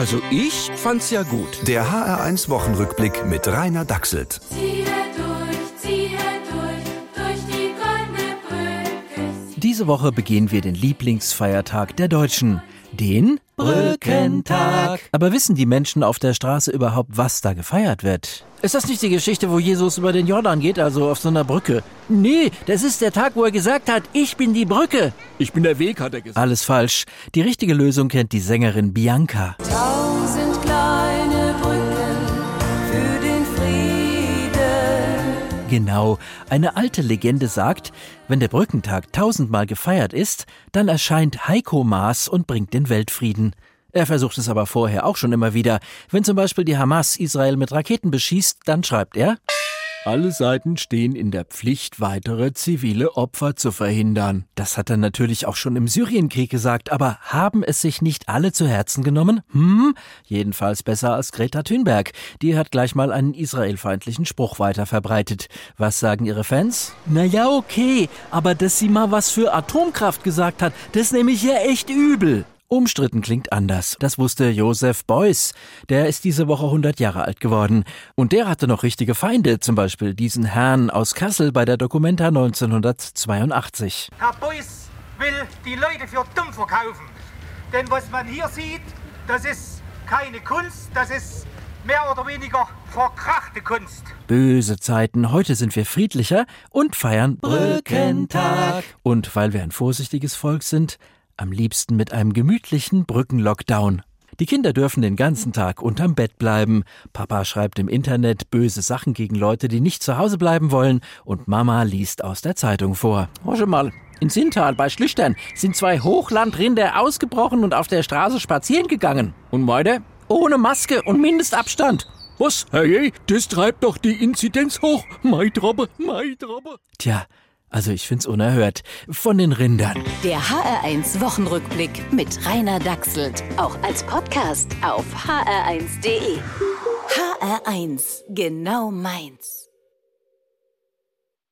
Also ich fand's ja gut. Der HR1 Wochenrückblick mit Rainer Dachselt. Ziehe Diese Woche begehen wir den Lieblingsfeiertag der Deutschen, den Brückentag. Aber wissen die Menschen auf der Straße überhaupt, was da gefeiert wird? Ist das nicht die Geschichte, wo Jesus über den Jordan geht, also auf so einer Brücke? Nee, das ist der Tag, wo er gesagt hat, ich bin die Brücke. Ich bin der Weg, hat er gesagt. Alles falsch. Die richtige Lösung kennt die Sängerin Bianca. Tausend kleine Genau, eine alte Legende sagt, wenn der Brückentag tausendmal gefeiert ist, dann erscheint Heiko Maas und bringt den Weltfrieden. Er versucht es aber vorher auch schon immer wieder. Wenn zum Beispiel die Hamas Israel mit Raketen beschießt, dann schreibt er, alle Seiten stehen in der Pflicht, weitere zivile Opfer zu verhindern. Das hat er natürlich auch schon im Syrienkrieg gesagt, aber haben es sich nicht alle zu Herzen genommen? Hm? Jedenfalls besser als Greta Thunberg. Die hat gleich mal einen israelfeindlichen Spruch weiter verbreitet. Was sagen ihre Fans? Naja, okay, aber dass sie mal was für Atomkraft gesagt hat, das nehme ich ja echt übel. Umstritten klingt anders. Das wusste Josef Beuys. Der ist diese Woche 100 Jahre alt geworden. Und der hatte noch richtige Feinde, zum Beispiel diesen Herrn aus Kassel bei der Documenta 1982. Herr Beuys will die Leute für dumm verkaufen. Denn was man hier sieht, das ist keine Kunst, das ist mehr oder weniger verkrachte Kunst. Böse Zeiten. Heute sind wir friedlicher und feiern Brückentag. Und weil wir ein vorsichtiges Volk sind, am liebsten mit einem gemütlichen Brückenlockdown. Die Kinder dürfen den ganzen Tag unterm Bett bleiben. Papa schreibt im Internet böse Sachen gegen Leute, die nicht zu Hause bleiben wollen. Und Mama liest aus der Zeitung vor. Hör mal. In Sintal bei Schlüchtern sind zwei Hochlandrinder ausgebrochen und auf der Straße spazieren gegangen. Und heute? Ohne Maske und Mindestabstand. Was? Hey, das treibt doch die Inzidenz hoch. Mai Drobbe, Mai Drobbe. Tja, also ich find's unerhört. Von den Rindern. Der HR1 Wochenrückblick mit Rainer Dachselt. Auch als Podcast auf hr1.de. HR1, genau meins.